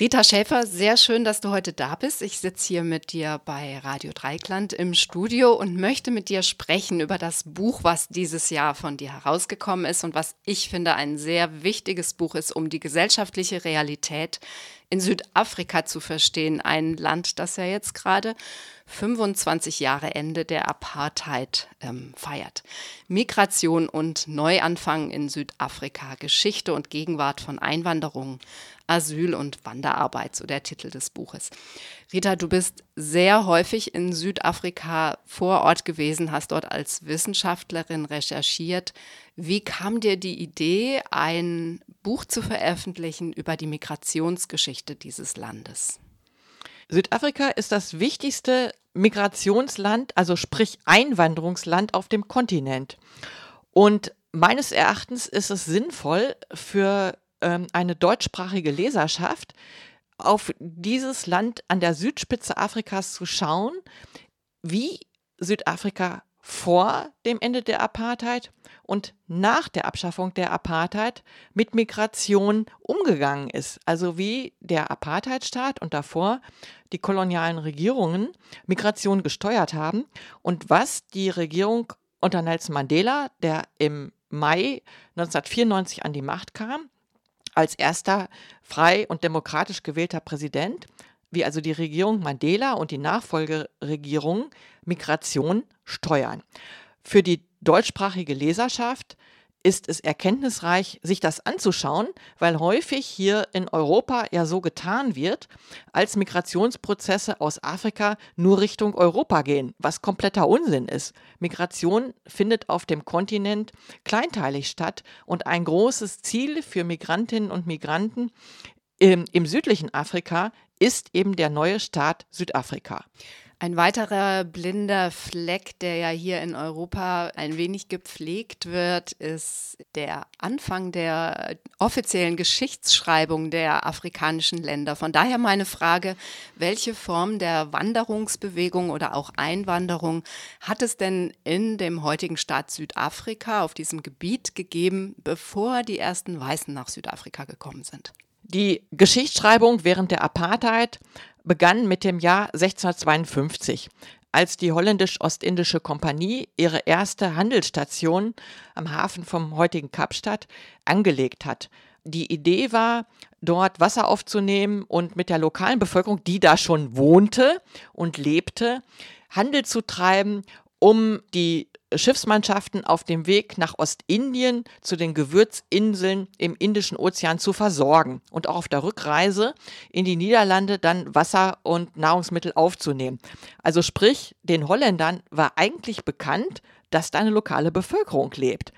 Rita Schäfer, sehr schön, dass du heute da bist. Ich sitze hier mit dir bei Radio Dreikland im Studio und möchte mit dir sprechen über das Buch, was dieses Jahr von dir herausgekommen ist und was ich finde ein sehr wichtiges Buch ist, um die gesellschaftliche Realität in Südafrika zu verstehen. Ein Land, das ja jetzt gerade 25 Jahre Ende der Apartheid ähm, feiert. Migration und Neuanfang in Südafrika, Geschichte und Gegenwart von Einwanderung, Asyl und Wanderarbeit, so der Titel des Buches. Rita, du bist sehr häufig in Südafrika vor Ort gewesen, hast dort als Wissenschaftlerin recherchiert. Wie kam dir die Idee, ein Buch zu veröffentlichen über die Migrationsgeschichte dieses Landes? Südafrika ist das wichtigste Migrationsland, also sprich Einwanderungsland auf dem Kontinent. Und meines Erachtens ist es sinnvoll für ähm, eine deutschsprachige Leserschaft, auf dieses Land an der Südspitze Afrikas zu schauen, wie Südafrika vor dem Ende der Apartheid und nach der Abschaffung der Apartheid mit Migration umgegangen ist. Also wie der Apartheidstaat und davor die kolonialen Regierungen Migration gesteuert haben und was die Regierung unter Nelson Mandela, der im Mai 1994 an die Macht kam, als erster frei und demokratisch gewählter Präsident, wie also die Regierung Mandela und die Nachfolgeregierung Migration steuern. Für die deutschsprachige Leserschaft ist es erkenntnisreich, sich das anzuschauen, weil häufig hier in Europa ja so getan wird, als Migrationsprozesse aus Afrika nur Richtung Europa gehen, was kompletter Unsinn ist. Migration findet auf dem Kontinent kleinteilig statt und ein großes Ziel für Migrantinnen und Migranten im, im südlichen Afrika ist eben der neue Staat Südafrika. Ein weiterer blinder Fleck, der ja hier in Europa ein wenig gepflegt wird, ist der Anfang der offiziellen Geschichtsschreibung der afrikanischen Länder. Von daher meine Frage, welche Form der Wanderungsbewegung oder auch Einwanderung hat es denn in dem heutigen Staat Südafrika auf diesem Gebiet gegeben, bevor die ersten Weißen nach Südafrika gekommen sind? Die Geschichtsschreibung während der Apartheid begann mit dem Jahr 1652, als die holländisch-ostindische Kompanie ihre erste Handelsstation am Hafen vom heutigen Kapstadt angelegt hat. Die Idee war, dort Wasser aufzunehmen und mit der lokalen Bevölkerung, die da schon wohnte und lebte, Handel zu treiben, um die Schiffsmannschaften auf dem Weg nach Ostindien zu den Gewürzinseln im Indischen Ozean zu versorgen und auch auf der Rückreise in die Niederlande dann Wasser und Nahrungsmittel aufzunehmen. Also sprich, den Holländern war eigentlich bekannt, dass da eine lokale Bevölkerung lebt.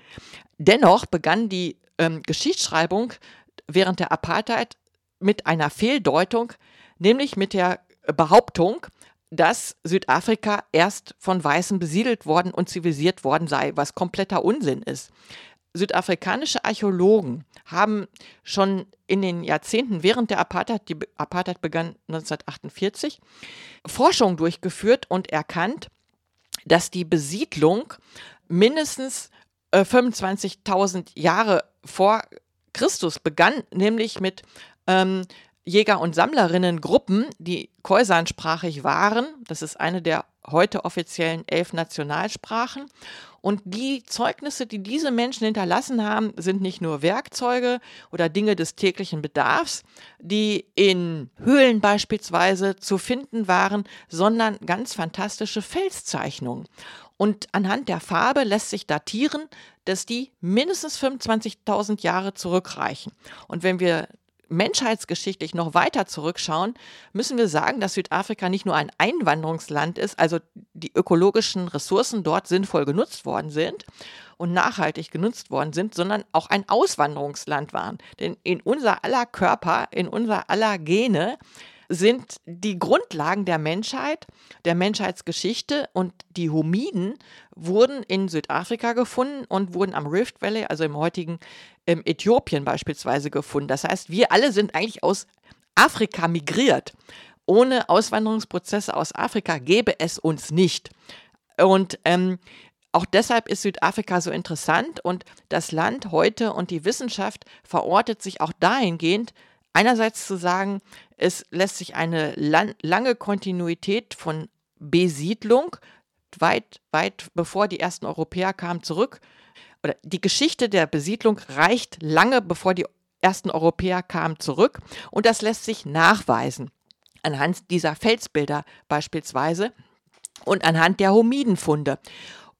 Dennoch begann die ähm, Geschichtsschreibung während der Apartheid mit einer Fehldeutung, nämlich mit der Behauptung, dass Südafrika erst von Weißen besiedelt worden und zivilisiert worden sei, was kompletter Unsinn ist. Südafrikanische Archäologen haben schon in den Jahrzehnten während der Apartheid, die Apartheid begann 1948, Forschung durchgeführt und erkannt, dass die Besiedlung mindestens äh, 25.000 Jahre vor Christus begann, nämlich mit ähm, Jäger- und Sammlerinnengruppen, die Khoisan-sprachig waren. Das ist eine der heute offiziellen elf Nationalsprachen. Und die Zeugnisse, die diese Menschen hinterlassen haben, sind nicht nur Werkzeuge oder Dinge des täglichen Bedarfs, die in Höhlen beispielsweise zu finden waren, sondern ganz fantastische Felszeichnungen. Und anhand der Farbe lässt sich datieren, dass die mindestens 25.000 Jahre zurückreichen. Und wenn wir menschheitsgeschichtlich noch weiter zurückschauen, müssen wir sagen, dass Südafrika nicht nur ein Einwanderungsland ist, also die ökologischen Ressourcen dort sinnvoll genutzt worden sind und nachhaltig genutzt worden sind, sondern auch ein Auswanderungsland waren. Denn in unser aller Körper, in unser aller Gene sind die Grundlagen der Menschheit, der Menschheitsgeschichte und die Homiden wurden in Südafrika gefunden und wurden am Rift Valley, also im heutigen ähm, Äthiopien beispielsweise, gefunden. Das heißt, wir alle sind eigentlich aus Afrika migriert. Ohne Auswanderungsprozesse aus Afrika gäbe es uns nicht. Und ähm, auch deshalb ist Südafrika so interessant und das Land heute und die Wissenschaft verortet sich auch dahingehend einerseits zu sagen, es lässt sich eine lang, lange Kontinuität von Besiedlung, weit, weit bevor die ersten Europäer kamen, zurück. Oder die Geschichte der Besiedlung reicht lange bevor die ersten Europäer kamen, zurück. Und das lässt sich nachweisen. Anhand dieser Felsbilder beispielsweise und anhand der Homidenfunde.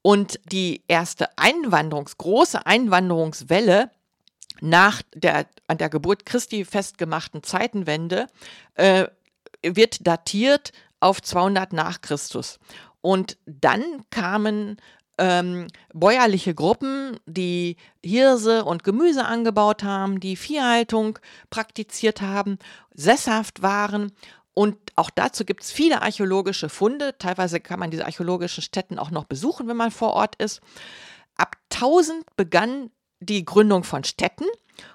Und die erste Einwanderungs-, große Einwanderungswelle nach der an der Geburt Christi festgemachten Zeitenwende äh, wird datiert auf 200 nach Christus. Und dann kamen ähm, bäuerliche Gruppen, die Hirse und Gemüse angebaut haben, die Viehhaltung praktiziert haben, sesshaft waren. Und auch dazu gibt es viele archäologische Funde. Teilweise kann man diese archäologischen Stätten auch noch besuchen, wenn man vor Ort ist. Ab 1000 begann die Gründung von Städten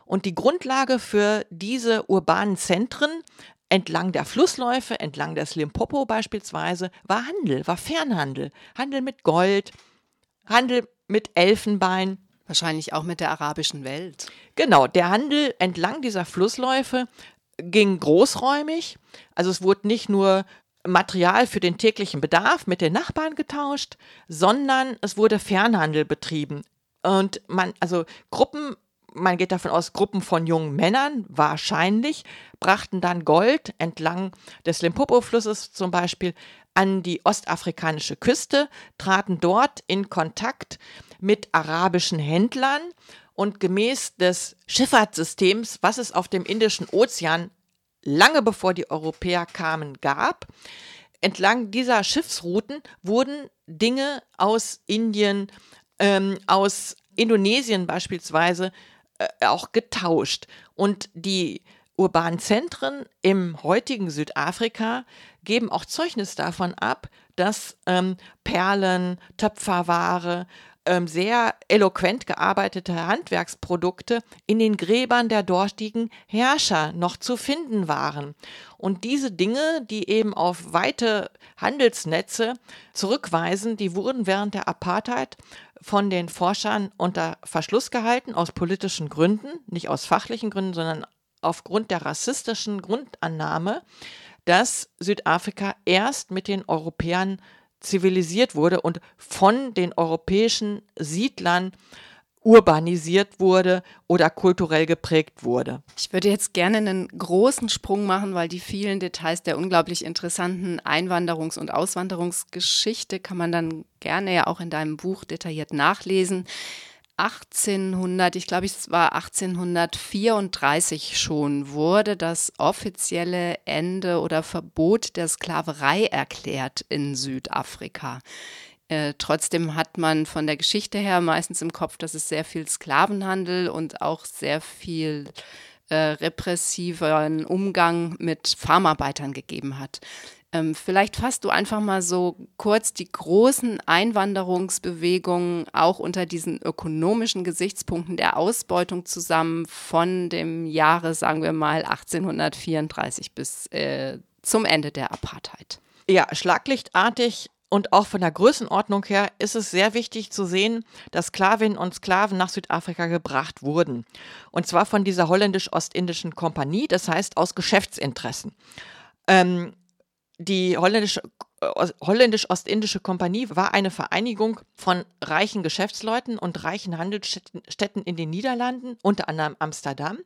und die Grundlage für diese urbanen Zentren entlang der Flussläufe, entlang des Limpopo beispielsweise, war Handel, war Fernhandel. Handel mit Gold, Handel mit Elfenbein. Wahrscheinlich auch mit der arabischen Welt. Genau, der Handel entlang dieser Flussläufe ging großräumig. Also es wurde nicht nur Material für den täglichen Bedarf mit den Nachbarn getauscht, sondern es wurde Fernhandel betrieben. Und man, also Gruppen, man geht davon aus, Gruppen von jungen Männern wahrscheinlich, brachten dann Gold entlang des Limpopo-Flusses zum Beispiel an die ostafrikanische Küste, traten dort in Kontakt mit arabischen Händlern und gemäß des Schifffahrtssystems, was es auf dem Indischen Ozean lange bevor die Europäer kamen gab, entlang dieser Schiffsrouten wurden Dinge aus Indien, ähm, aus Indonesien beispielsweise äh, auch getauscht. Und die urbanen Zentren im heutigen Südafrika geben auch Zeugnis davon ab, dass ähm, Perlen, Töpferware, ähm, sehr eloquent gearbeitete Handwerksprodukte in den Gräbern der dortigen Herrscher noch zu finden waren. Und diese Dinge, die eben auf weite Handelsnetze zurückweisen, die wurden während der Apartheid von den Forschern unter Verschluss gehalten, aus politischen Gründen, nicht aus fachlichen Gründen, sondern aufgrund der rassistischen Grundannahme, dass Südafrika erst mit den Europäern zivilisiert wurde und von den europäischen Siedlern urbanisiert wurde oder kulturell geprägt wurde. Ich würde jetzt gerne einen großen Sprung machen, weil die vielen Details der unglaublich interessanten Einwanderungs- und Auswanderungsgeschichte kann man dann gerne ja auch in deinem Buch detailliert nachlesen. 1800, ich glaube, es war 1834 schon, wurde das offizielle Ende oder Verbot der Sklaverei erklärt in Südafrika. Äh, trotzdem hat man von der Geschichte her meistens im Kopf, dass es sehr viel Sklavenhandel und auch sehr viel äh, repressiven Umgang mit Farmarbeitern gegeben hat. Ähm, vielleicht fasst du einfach mal so kurz die großen Einwanderungsbewegungen auch unter diesen ökonomischen Gesichtspunkten der Ausbeutung zusammen von dem Jahre, sagen wir mal, 1834 bis äh, zum Ende der Apartheid. Ja, schlaglichtartig und auch von der Größenordnung her ist es sehr wichtig zu sehen, dass Sklavinnen und Sklaven nach Südafrika gebracht wurden. Und zwar von dieser holländisch-ostindischen Kompanie, das heißt aus Geschäftsinteressen. Ähm, die äh, holländisch-ostindische Kompanie war eine Vereinigung von reichen Geschäftsleuten und reichen Handelsstädten in den Niederlanden, unter anderem Amsterdam.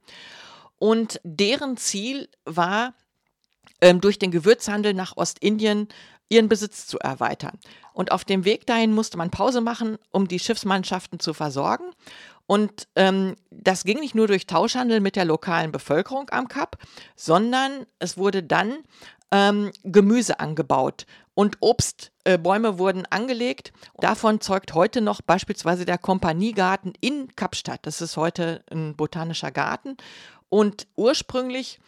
Und deren Ziel war, ähm, durch den Gewürzhandel nach Ostindien ihren Besitz zu erweitern. Und auf dem Weg dahin musste man Pause machen, um die Schiffsmannschaften zu versorgen. Und ähm, das ging nicht nur durch Tauschhandel mit der lokalen Bevölkerung am Kap, sondern es wurde dann ähm, Gemüse angebaut und Obstbäume äh, wurden angelegt. Davon zeugt heute noch beispielsweise der Kompaniegarten in Kapstadt. Das ist heute ein botanischer Garten. Und ursprünglich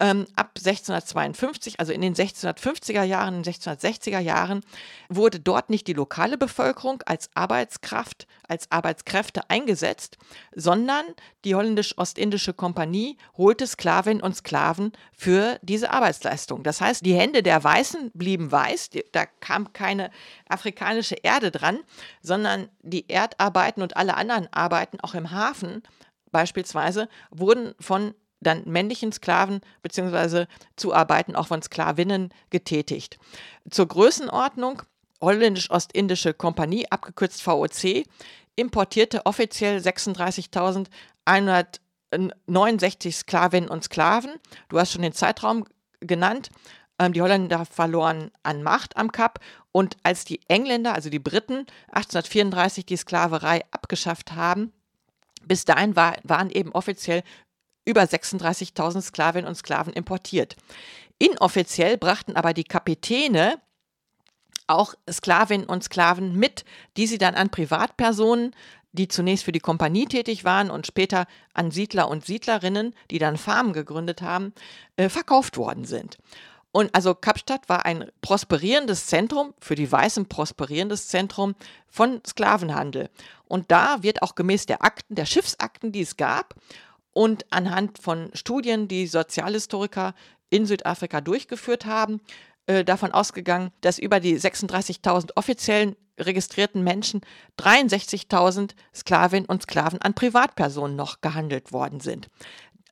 ähm, ab 1652, also in den 1650er Jahren, 1660er Jahren, wurde dort nicht die lokale Bevölkerung als Arbeitskraft, als Arbeitskräfte eingesetzt, sondern die holländisch-ostindische Kompanie holte Sklavinnen und Sklaven für diese Arbeitsleistung. Das heißt, die Hände der Weißen blieben weiß, da kam keine afrikanische Erde dran, sondern die Erdarbeiten und alle anderen Arbeiten, auch im Hafen beispielsweise, wurden von dann männlichen Sklaven bzw. Zuarbeiten auch von Sklavinnen getätigt. Zur Größenordnung, Holländisch-Ostindische Kompanie, abgekürzt VOC, importierte offiziell 36.169 Sklavinnen und Sklaven. Du hast schon den Zeitraum genannt. Ähm, die Holländer verloren an Macht am Kap und als die Engländer, also die Briten, 1834 die Sklaverei abgeschafft haben, bis dahin war, waren eben offiziell über 36.000 Sklavinnen und Sklaven importiert. Inoffiziell brachten aber die Kapitäne auch Sklavinnen und Sklaven mit, die sie dann an Privatpersonen, die zunächst für die Kompanie tätig waren und später an Siedler und Siedlerinnen, die dann Farmen gegründet haben, äh, verkauft worden sind. Und also Kapstadt war ein prosperierendes Zentrum, für die Weißen prosperierendes Zentrum von Sklavenhandel. Und da wird auch gemäß der Akten, der Schiffsakten, die es gab, und anhand von Studien, die Sozialhistoriker in Südafrika durchgeführt haben, äh, davon ausgegangen, dass über die 36.000 offiziellen registrierten Menschen 63.000 Sklavinnen und Sklaven an Privatpersonen noch gehandelt worden sind.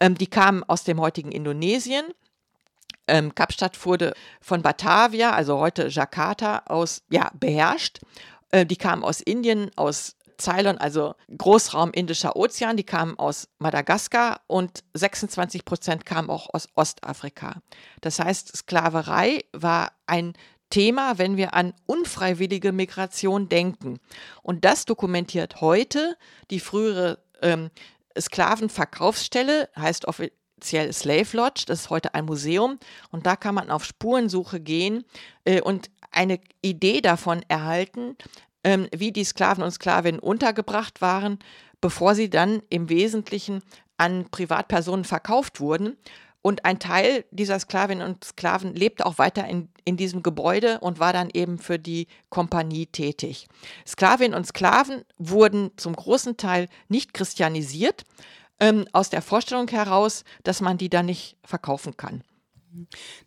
Ähm, die kamen aus dem heutigen Indonesien. Ähm, Kapstadt wurde von Batavia, also heute Jakarta, aus ja, beherrscht. Äh, die kamen aus Indien, aus Ceylon, also Großraum Indischer Ozean, die kamen aus Madagaskar und 26 Prozent kamen auch aus Ostafrika. Das heißt, Sklaverei war ein Thema, wenn wir an unfreiwillige Migration denken. Und das dokumentiert heute die frühere ähm, Sklavenverkaufsstelle, heißt offiziell Slave Lodge, das ist heute ein Museum. Und da kann man auf Spurensuche gehen äh, und eine Idee davon erhalten, ähm, wie die Sklaven und Sklavinnen untergebracht waren, bevor sie dann im Wesentlichen an Privatpersonen verkauft wurden. Und ein Teil dieser Sklavinnen und Sklaven lebte auch weiter in, in diesem Gebäude und war dann eben für die Kompanie tätig. Sklavinnen und Sklaven wurden zum großen Teil nicht christianisiert, ähm, aus der Vorstellung heraus, dass man die dann nicht verkaufen kann.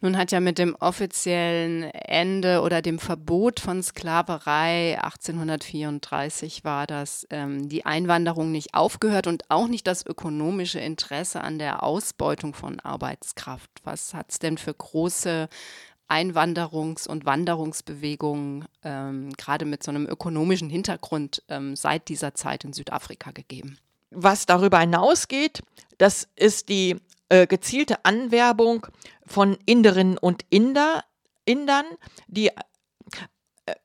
Nun hat ja mit dem offiziellen Ende oder dem Verbot von Sklaverei 1834 war das ähm, die Einwanderung nicht aufgehört und auch nicht das ökonomische Interesse an der Ausbeutung von Arbeitskraft. Was hat es denn für große Einwanderungs- und Wanderungsbewegungen ähm, gerade mit so einem ökonomischen Hintergrund ähm, seit dieser Zeit in Südafrika gegeben? Was darüber hinausgeht, das ist die äh, gezielte Anwerbung von Inderinnen und Inder, Indern, die äh,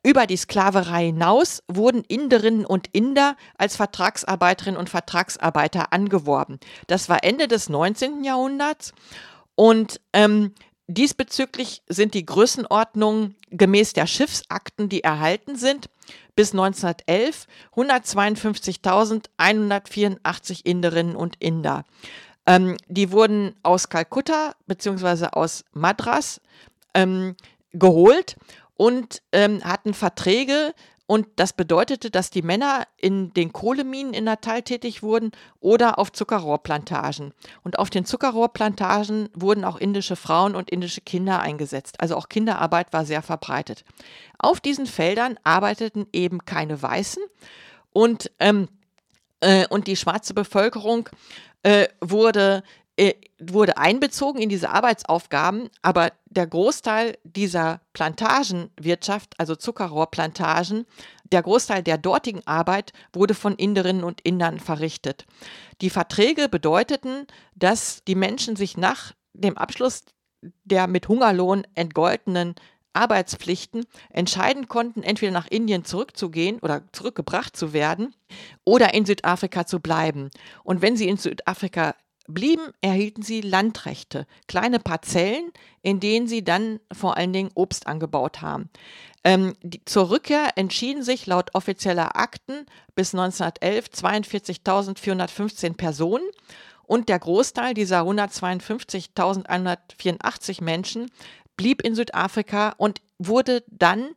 über die Sklaverei hinaus wurden Inderinnen und Inder als Vertragsarbeiterinnen und Vertragsarbeiter angeworben. Das war Ende des 19. Jahrhunderts und ähm, diesbezüglich sind die Größenordnungen gemäß der Schiffsakten, die erhalten sind, bis 1911 152.184 Inderinnen und Inder. Ähm, die wurden aus Kalkutta bzw. aus Madras ähm, geholt und ähm, hatten Verträge. Und das bedeutete, dass die Männer in den Kohleminen in Natal tätig wurden oder auf Zuckerrohrplantagen. Und auf den Zuckerrohrplantagen wurden auch indische Frauen und indische Kinder eingesetzt. Also auch Kinderarbeit war sehr verbreitet. Auf diesen Feldern arbeiteten eben keine Weißen und, ähm, äh, und die schwarze Bevölkerung äh, wurde, äh, wurde einbezogen in diese Arbeitsaufgaben, aber der Großteil dieser Plantagenwirtschaft, also Zuckerrohrplantagen, der Großteil der dortigen Arbeit wurde von Inderinnen und Indern verrichtet. Die Verträge bedeuteten, dass die Menschen sich nach dem Abschluss der mit Hungerlohn entgoltenen Arbeitspflichten entscheiden konnten, entweder nach Indien zurückzugehen oder zurückgebracht zu werden oder in Südafrika zu bleiben. Und wenn sie in Südafrika blieben, erhielten sie Landrechte, kleine Parzellen, in denen sie dann vor allen Dingen Obst angebaut haben. Ähm, die, zur Rückkehr entschieden sich laut offizieller Akten bis 1911 42.415 Personen und der Großteil dieser 152.184 Menschen blieb in Südafrika und wurde dann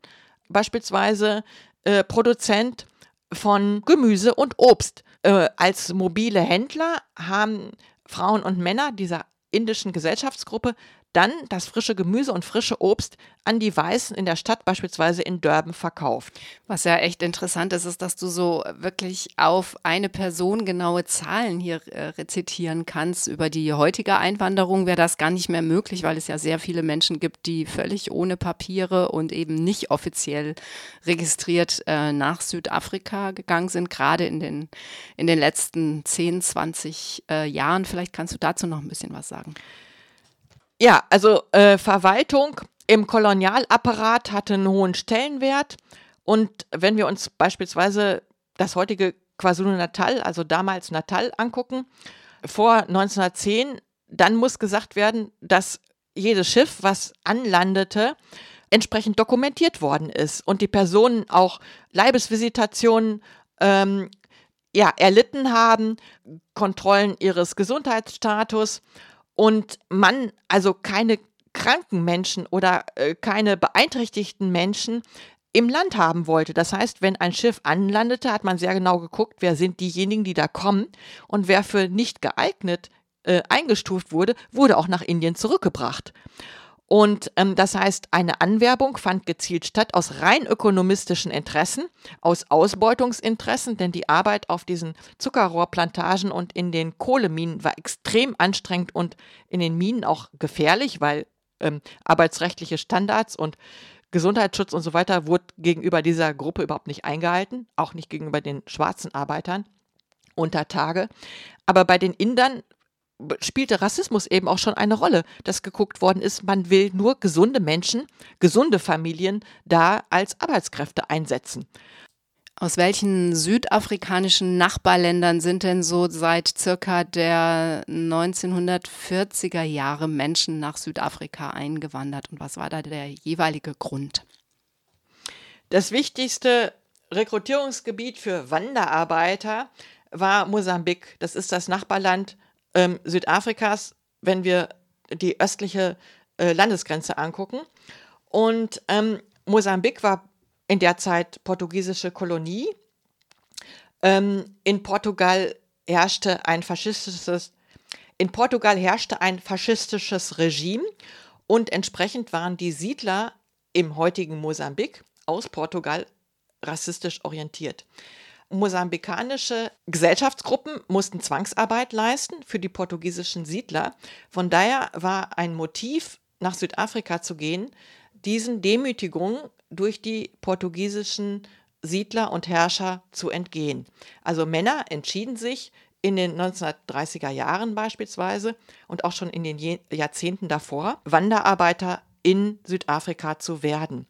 beispielsweise äh, Produzent von Gemüse und Obst. Äh, als mobile Händler haben Frauen und Männer dieser indischen Gesellschaftsgruppe dann das frische Gemüse und frische Obst an die Weißen in der Stadt, beispielsweise in Durban, verkauft. Was ja echt interessant ist, ist, dass du so wirklich auf eine Person genaue Zahlen hier äh, rezitieren kannst. Über die heutige Einwanderung wäre das gar nicht mehr möglich, weil es ja sehr viele Menschen gibt, die völlig ohne Papiere und eben nicht offiziell registriert äh, nach Südafrika gegangen sind, gerade in den, in den letzten 10, 20 äh, Jahren. Vielleicht kannst du dazu noch ein bisschen was sagen. Ja, also äh, Verwaltung im Kolonialapparat hatte einen hohen Stellenwert. Und wenn wir uns beispielsweise das heutige KwaZulu-Natal, also damals Natal, angucken, vor 1910, dann muss gesagt werden, dass jedes Schiff, was anlandete, entsprechend dokumentiert worden ist und die Personen auch Leibesvisitationen ähm, ja, erlitten haben, Kontrollen ihres Gesundheitsstatus und man also keine kranken Menschen oder äh, keine beeinträchtigten Menschen im Land haben wollte. Das heißt, wenn ein Schiff anlandete, hat man sehr genau geguckt, wer sind diejenigen, die da kommen und wer für nicht geeignet äh, eingestuft wurde, wurde auch nach Indien zurückgebracht. Und ähm, das heißt, eine Anwerbung fand gezielt statt aus rein ökonomistischen Interessen, aus Ausbeutungsinteressen, denn die Arbeit auf diesen Zuckerrohrplantagen und in den Kohleminen war extrem anstrengend und in den Minen auch gefährlich, weil ähm, arbeitsrechtliche Standards und Gesundheitsschutz und so weiter wurde gegenüber dieser Gruppe überhaupt nicht eingehalten, auch nicht gegenüber den schwarzen Arbeitern unter Tage. Aber bei den Indern spielte Rassismus eben auch schon eine Rolle, dass geguckt worden ist, man will nur gesunde Menschen, gesunde Familien da als Arbeitskräfte einsetzen. Aus welchen südafrikanischen Nachbarländern sind denn so seit circa der 1940er Jahre Menschen nach Südafrika eingewandert und was war da der jeweilige Grund? Das wichtigste Rekrutierungsgebiet für Wanderarbeiter war Mosambik. Das ist das Nachbarland ähm, Südafrikas, wenn wir die östliche äh, Landesgrenze angucken. Und ähm, Mosambik war in der Zeit portugiesische Kolonie. Ähm, in Portugal herrschte ein faschistisches in Portugal herrschte ein faschistisches Regime und entsprechend waren die Siedler im heutigen Mosambik aus Portugal rassistisch orientiert. Mosambikanische Gesellschaftsgruppen mussten Zwangsarbeit leisten für die portugiesischen Siedler. Von daher war ein Motiv, nach Südafrika zu gehen, diesen Demütigungen durch die portugiesischen Siedler und Herrscher zu entgehen. Also Männer entschieden sich in den 1930er Jahren beispielsweise und auch schon in den Jahrzehnten davor, Wanderarbeiter in Südafrika zu werden.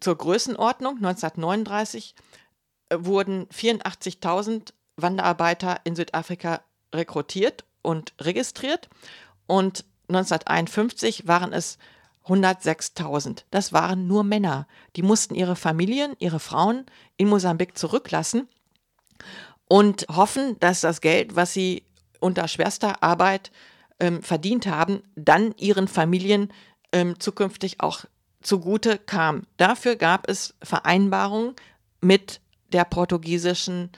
Zur Größenordnung 1939 wurden 84.000 Wanderarbeiter in Südafrika rekrutiert und registriert und 1951 waren es 106.000. Das waren nur Männer. Die mussten ihre Familien, ihre Frauen in Mosambik zurücklassen und hoffen, dass das Geld, was sie unter schwerster Arbeit ähm, verdient haben, dann ihren Familien ähm, zukünftig auch zugute kam. Dafür gab es Vereinbarungen mit der portugiesischen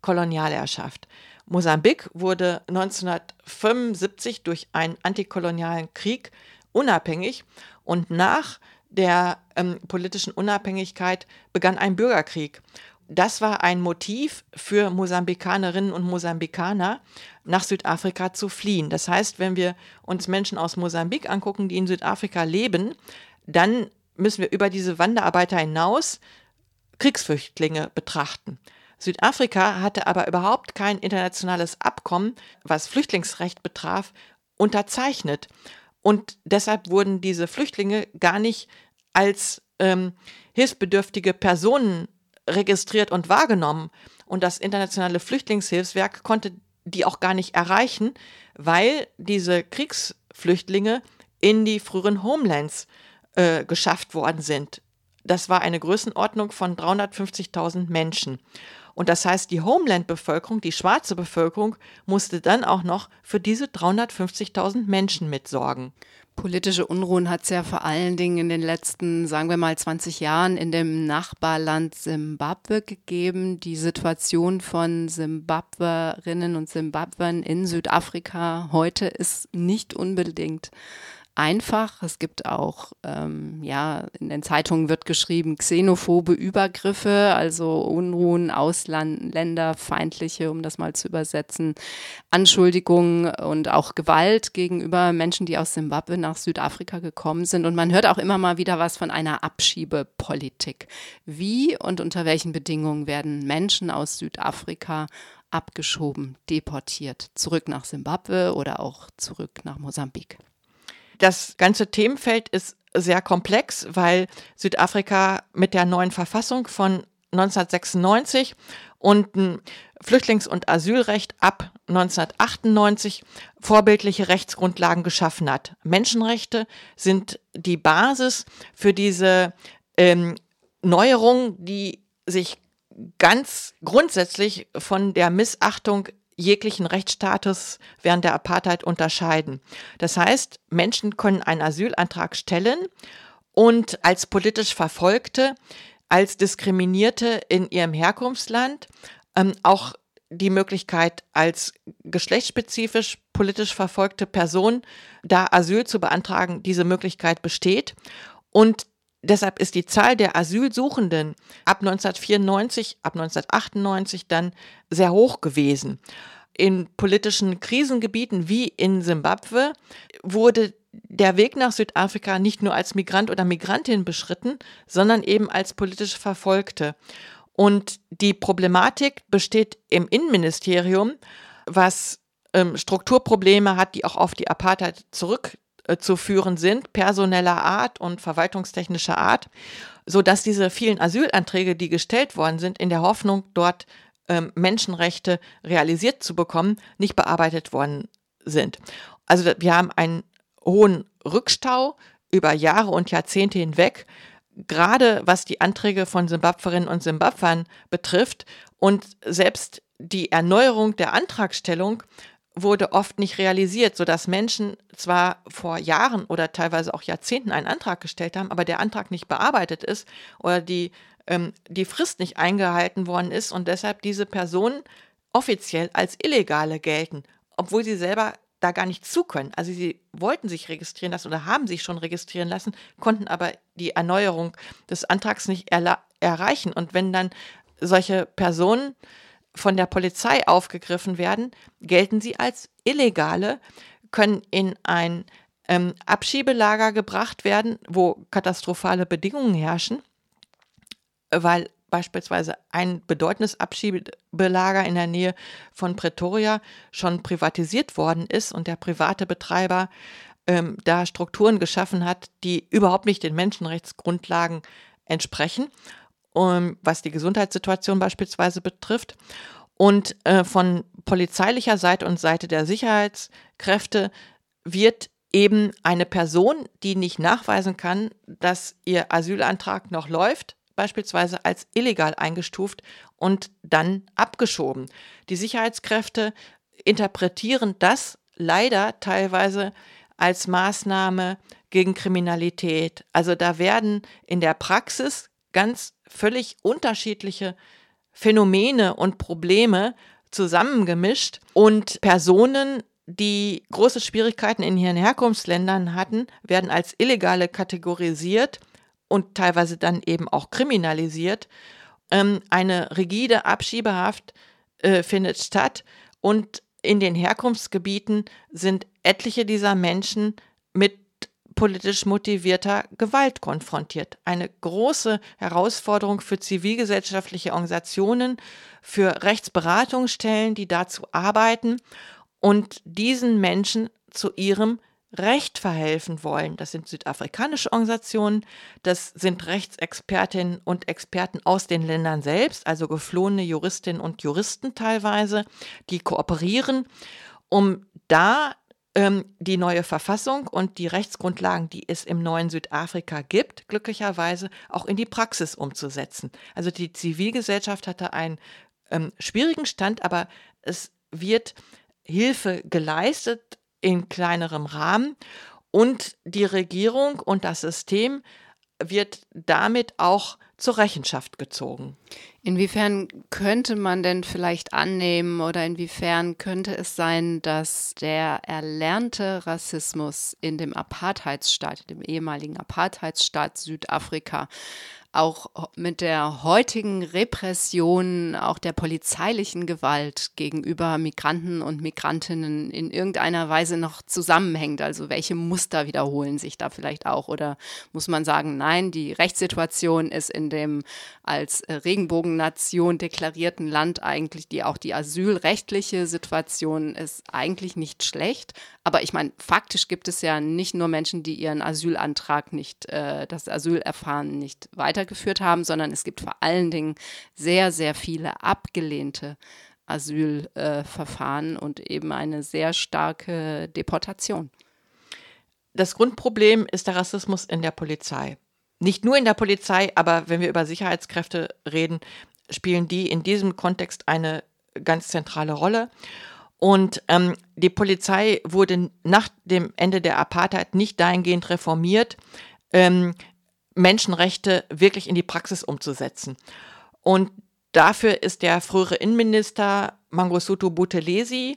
Kolonialherrschaft. Mosambik wurde 1975 durch einen antikolonialen Krieg unabhängig und nach der ähm, politischen Unabhängigkeit begann ein Bürgerkrieg. Das war ein Motiv für Mosambikanerinnen und Mosambikaner, nach Südafrika zu fliehen. Das heißt, wenn wir uns Menschen aus Mosambik angucken, die in Südafrika leben, dann müssen wir über diese Wanderarbeiter hinaus Kriegsflüchtlinge betrachten. Südafrika hatte aber überhaupt kein internationales Abkommen, was Flüchtlingsrecht betraf, unterzeichnet. Und deshalb wurden diese Flüchtlinge gar nicht als ähm, hilfsbedürftige Personen registriert und wahrgenommen. Und das internationale Flüchtlingshilfswerk konnte die auch gar nicht erreichen, weil diese Kriegsflüchtlinge in die früheren Homelands äh, geschafft worden sind das war eine Größenordnung von 350.000 Menschen. Und das heißt, die Homeland-Bevölkerung, die schwarze Bevölkerung, musste dann auch noch für diese 350.000 Menschen mitsorgen. Politische Unruhen hat es ja vor allen Dingen in den letzten, sagen wir mal, 20 Jahren in dem Nachbarland Simbabwe gegeben. Die Situation von Simbabwerinnen und Simbabwern in Südafrika heute ist nicht unbedingt einfach. Es gibt auch, ähm, ja, in den Zeitungen wird geschrieben, xenophobe Übergriffe, also Unruhen, ausländerfeindliche, um das mal zu übersetzen, Anschuldigungen und auch Gewalt gegenüber Menschen, die aus Simbabwe nach Südafrika gekommen sind. Und man hört auch immer mal wieder was von einer Abschiebepolitik. Wie und unter welchen Bedingungen werden Menschen aus Südafrika abgeschoben, deportiert, zurück nach Simbabwe oder auch zurück nach Mosambik? Das ganze Themenfeld ist sehr komplex, weil Südafrika mit der neuen Verfassung von 1996 und ein Flüchtlings- und Asylrecht ab 1998 vorbildliche Rechtsgrundlagen geschaffen hat. Menschenrechte sind die Basis für diese ähm, Neuerungen, die sich ganz grundsätzlich von der Missachtung jeglichen Rechtsstatus während der Apartheid unterscheiden. Das heißt, Menschen können einen Asylantrag stellen und als politisch Verfolgte, als Diskriminierte in ihrem Herkunftsland ähm, auch die Möglichkeit, als geschlechtsspezifisch politisch verfolgte Person da Asyl zu beantragen, diese Möglichkeit besteht. Und deshalb ist die Zahl der Asylsuchenden ab 1994, ab 1998 dann sehr hoch gewesen. In politischen Krisengebieten wie in Simbabwe wurde der Weg nach Südafrika nicht nur als Migrant oder Migrantin beschritten, sondern eben als politisch Verfolgte. Und die Problematik besteht im Innenministerium, was ähm, Strukturprobleme hat, die auch auf die Apartheid zurück äh, zu führen sind, personeller Art und verwaltungstechnischer Art, so dass diese vielen Asylanträge, die gestellt worden sind, in der Hoffnung, dort ähm, Menschenrechte realisiert zu bekommen, nicht bearbeitet worden sind. Also wir haben einen hohen Rückstau über Jahre und Jahrzehnte hinweg, gerade was die Anträge von Simbabwerinnen und Simbabwern betrifft. Und selbst die Erneuerung der Antragstellung wurde oft nicht realisiert, sodass Menschen zwar vor Jahren oder teilweise auch Jahrzehnten einen Antrag gestellt haben, aber der Antrag nicht bearbeitet ist oder die, ähm, die Frist nicht eingehalten worden ist und deshalb diese Personen offiziell als Illegale gelten, obwohl sie selber da gar nicht zu können. Also sie wollten sich registrieren lassen oder haben sich schon registrieren lassen, konnten aber die Erneuerung des Antrags nicht erreichen. Und wenn dann solche Personen von der Polizei aufgegriffen werden, gelten sie als Illegale, können in ein ähm, Abschiebelager gebracht werden, wo katastrophale Bedingungen herrschen, weil beispielsweise ein bedeutendes Abschiebelager in der Nähe von Pretoria schon privatisiert worden ist und der private Betreiber ähm, da Strukturen geschaffen hat, die überhaupt nicht den Menschenrechtsgrundlagen entsprechen um, was die Gesundheitssituation beispielsweise betrifft. Und äh, von polizeilicher Seite und Seite der Sicherheitskräfte wird eben eine Person, die nicht nachweisen kann, dass ihr Asylantrag noch läuft, beispielsweise als illegal eingestuft und dann abgeschoben. Die Sicherheitskräfte interpretieren das leider teilweise als Maßnahme gegen Kriminalität. Also da werden in der Praxis ganz völlig unterschiedliche Phänomene und Probleme zusammengemischt und Personen, die große Schwierigkeiten in ihren Herkunftsländern hatten, werden als Illegale kategorisiert und teilweise dann eben auch kriminalisiert. Ähm, eine rigide Abschiebehaft äh, findet statt und in den Herkunftsgebieten sind etliche dieser Menschen mit politisch motivierter Gewalt konfrontiert. Eine große Herausforderung für zivilgesellschaftliche Organisationen, für Rechtsberatungsstellen, die dazu arbeiten und diesen Menschen zu ihrem Recht verhelfen wollen. Das sind südafrikanische Organisationen, das sind Rechtsexpertinnen und Experten aus den Ländern selbst, also geflohene Juristinnen und Juristen teilweise, die kooperieren, um da die neue Verfassung und die Rechtsgrundlagen, die es im neuen Südafrika gibt, glücklicherweise auch in die Praxis umzusetzen. Also die Zivilgesellschaft hatte einen ähm, schwierigen Stand, aber es wird Hilfe geleistet in kleinerem Rahmen und die Regierung und das System wird damit auch zur Rechenschaft gezogen. Inwiefern könnte man denn vielleicht annehmen oder inwiefern könnte es sein, dass der erlernte Rassismus in dem Apartheidsstaat, dem ehemaligen Apartheidsstaat Südafrika, auch mit der heutigen Repression, auch der polizeilichen Gewalt gegenüber Migranten und Migrantinnen in irgendeiner Weise noch zusammenhängt. Also welche Muster wiederholen sich da vielleicht auch? Oder muss man sagen, nein, die Rechtssituation ist in dem als Regenbogennation deklarierten Land eigentlich, die auch die asylrechtliche Situation ist eigentlich nicht schlecht. Aber ich meine, faktisch gibt es ja nicht nur Menschen, die ihren Asylantrag nicht, äh, das Asylerfahren nicht weitergeführt haben, sondern es gibt vor allen Dingen sehr, sehr viele abgelehnte Asylverfahren äh, und eben eine sehr starke Deportation. Das Grundproblem ist der Rassismus in der Polizei. Nicht nur in der Polizei, aber wenn wir über Sicherheitskräfte reden, spielen die in diesem Kontext eine ganz zentrale Rolle. Und ähm, die Polizei wurde nach dem Ende der Apartheid nicht dahingehend reformiert, ähm, Menschenrechte wirklich in die Praxis umzusetzen. Und dafür ist der frühere Innenminister Mangosuthu Buthelezi,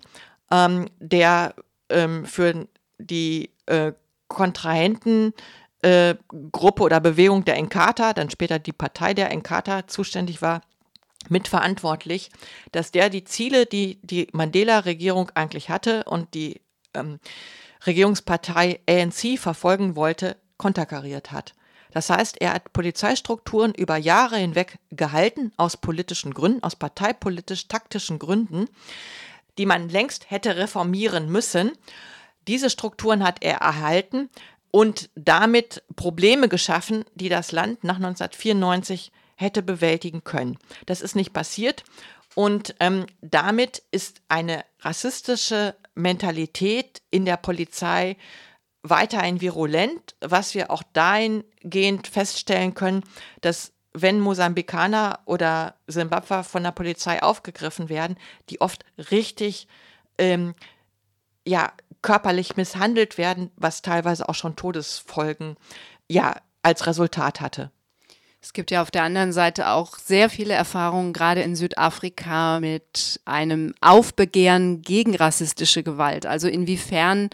ähm, der ähm, für die äh, Kontrahenten äh, oder Bewegung der Enkata, dann später die Partei der Enkata zuständig war, mitverantwortlich, dass der die Ziele, die die Mandela-Regierung eigentlich hatte und die ähm, Regierungspartei ANC verfolgen wollte, konterkariert hat. Das heißt, er hat Polizeistrukturen über Jahre hinweg gehalten, aus politischen Gründen, aus parteipolitisch-taktischen Gründen, die man längst hätte reformieren müssen. Diese Strukturen hat er erhalten und damit Probleme geschaffen, die das Land nach 1994 hätte bewältigen können. Das ist nicht passiert. Und ähm, damit ist eine rassistische Mentalität in der Polizei weiterhin virulent, was wir auch dahingehend feststellen können, dass wenn Mosambikaner oder Simbabwer von der Polizei aufgegriffen werden, die oft richtig ähm, ja, körperlich misshandelt werden, was teilweise auch schon Todesfolgen ja, als Resultat hatte. Es gibt ja auf der anderen Seite auch sehr viele Erfahrungen, gerade in Südafrika, mit einem Aufbegehren gegen rassistische Gewalt. Also inwiefern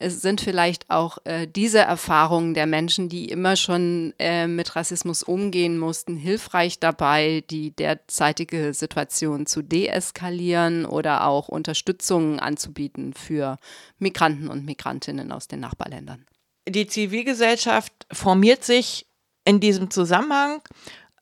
sind vielleicht auch äh, diese Erfahrungen der Menschen, die immer schon äh, mit Rassismus umgehen mussten, hilfreich dabei, die derzeitige Situation zu deeskalieren oder auch Unterstützung anzubieten für Migranten und Migrantinnen aus den Nachbarländern. Die Zivilgesellschaft formiert sich in diesem Zusammenhang,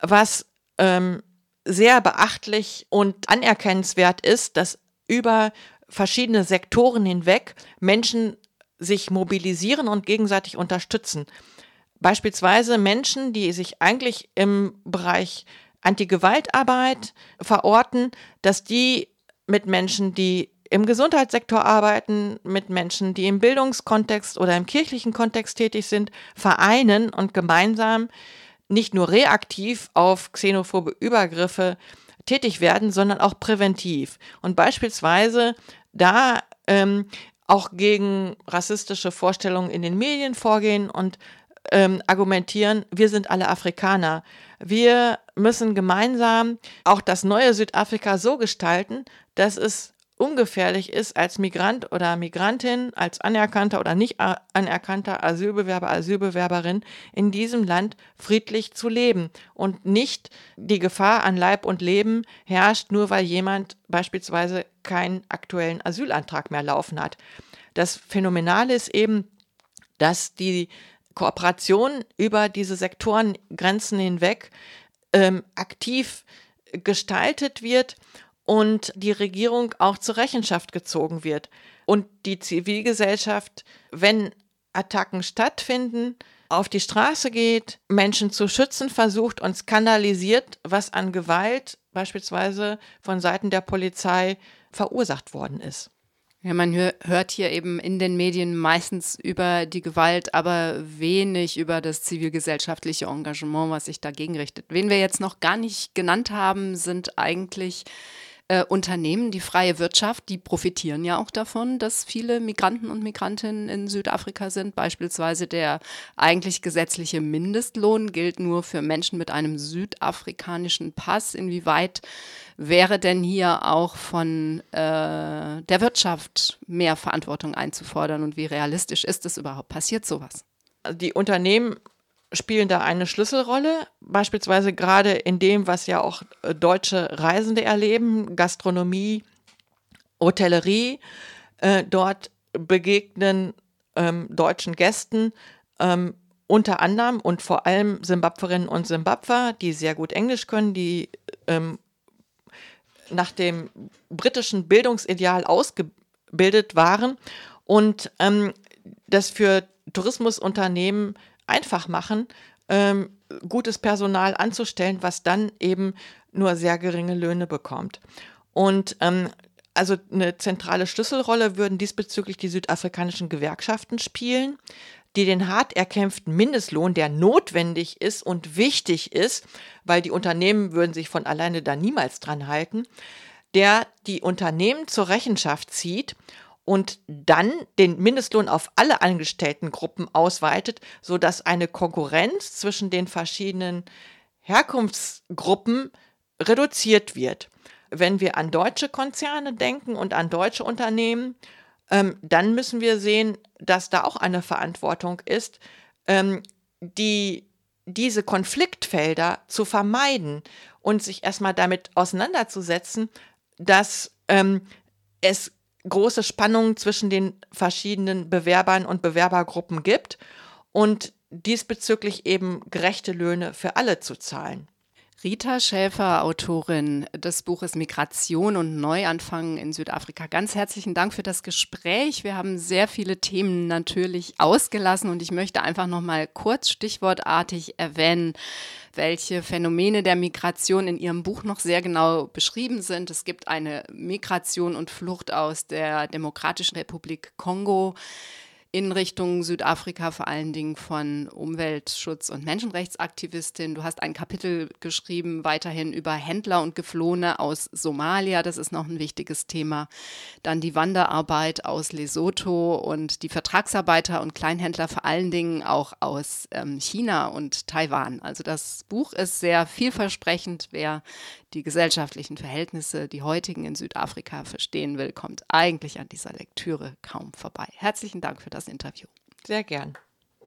was ähm, sehr beachtlich und anerkennenswert ist, dass über verschiedene Sektoren hinweg Menschen sich mobilisieren und gegenseitig unterstützen. Beispielsweise Menschen, die sich eigentlich im Bereich Anti-Gewaltarbeit verorten, dass die mit Menschen, die im Gesundheitssektor arbeiten, mit Menschen, die im Bildungskontext oder im kirchlichen Kontext tätig sind, vereinen und gemeinsam nicht nur reaktiv auf xenophobe Übergriffe tätig werden, sondern auch präventiv. Und beispielsweise da ähm, auch gegen rassistische Vorstellungen in den Medien vorgehen und ähm, argumentieren, wir sind alle Afrikaner. Wir müssen gemeinsam auch das neue Südafrika so gestalten, dass es ungefährlich ist, als Migrant oder Migrantin, als anerkannter oder nicht anerkannter Asylbewerber, Asylbewerberin in diesem Land friedlich zu leben und nicht die Gefahr an Leib und Leben herrscht, nur weil jemand beispielsweise keinen aktuellen Asylantrag mehr laufen hat. Das Phänomenale ist eben, dass die Kooperation über diese Sektorengrenzen hinweg ähm, aktiv gestaltet wird und die Regierung auch zur Rechenschaft gezogen wird. Und die Zivilgesellschaft, wenn Attacken stattfinden, auf die Straße geht, Menschen zu schützen versucht und skandalisiert, was an Gewalt beispielsweise von Seiten der Polizei verursacht worden ist. Ja, man hört hier eben in den Medien meistens über die Gewalt, aber wenig über das zivilgesellschaftliche Engagement, was sich dagegen richtet. Wen wir jetzt noch gar nicht genannt haben, sind eigentlich äh, Unternehmen, die freie Wirtschaft, die profitieren ja auch davon, dass viele Migranten und Migrantinnen in Südafrika sind. Beispielsweise der eigentlich gesetzliche Mindestlohn gilt nur für Menschen mit einem südafrikanischen Pass. Inwieweit wäre denn hier auch von äh, der Wirtschaft mehr Verantwortung einzufordern und wie realistisch ist es überhaupt? Passiert sowas? Die Unternehmen spielen da eine Schlüsselrolle, beispielsweise gerade in dem, was ja auch äh, deutsche Reisende erleben, Gastronomie, Hotellerie. Äh, dort begegnen ähm, deutschen Gästen ähm, unter anderem und vor allem Simbabwerinnen und Simbabwer, die sehr gut Englisch können, die ähm, nach dem britischen Bildungsideal ausgebildet waren und ähm, das für Tourismusunternehmen einfach machen, ähm, gutes Personal anzustellen, was dann eben nur sehr geringe Löhne bekommt. Und ähm, also eine zentrale Schlüsselrolle würden diesbezüglich die südafrikanischen Gewerkschaften spielen, die den hart erkämpften Mindestlohn, der notwendig ist und wichtig ist, weil die Unternehmen würden sich von alleine da niemals dran halten, der die Unternehmen zur Rechenschaft zieht und dann den Mindestlohn auf alle Angestelltengruppen ausweitet, sodass eine Konkurrenz zwischen den verschiedenen Herkunftsgruppen reduziert wird. Wenn wir an deutsche Konzerne denken und an deutsche Unternehmen, ähm, dann müssen wir sehen, dass da auch eine Verantwortung ist, ähm, die, diese Konfliktfelder zu vermeiden und sich erstmal damit auseinanderzusetzen, dass ähm, es große Spannungen zwischen den verschiedenen Bewerbern und Bewerbergruppen gibt und diesbezüglich eben gerechte Löhne für alle zu zahlen. Rita Schäfer, Autorin des Buches Migration und Neuanfang in Südafrika. Ganz herzlichen Dank für das Gespräch. Wir haben sehr viele Themen natürlich ausgelassen und ich möchte einfach noch mal kurz stichwortartig erwähnen, welche Phänomene der Migration in Ihrem Buch noch sehr genau beschrieben sind. Es gibt eine Migration und Flucht aus der Demokratischen Republik Kongo in Richtung Südafrika, vor allen Dingen von Umweltschutz- und Menschenrechtsaktivistin. Du hast ein Kapitel geschrieben, weiterhin über Händler und Geflohene aus Somalia. Das ist noch ein wichtiges Thema. Dann die Wanderarbeit aus Lesotho und die Vertragsarbeiter und Kleinhändler vor allen Dingen auch aus ähm, China und Taiwan. Also das Buch ist sehr vielversprechend. Wer die gesellschaftlichen Verhältnisse, die heutigen in Südafrika verstehen will, kommt eigentlich an dieser Lektüre kaum vorbei. Herzlichen Dank für das Interview. Sehr gern.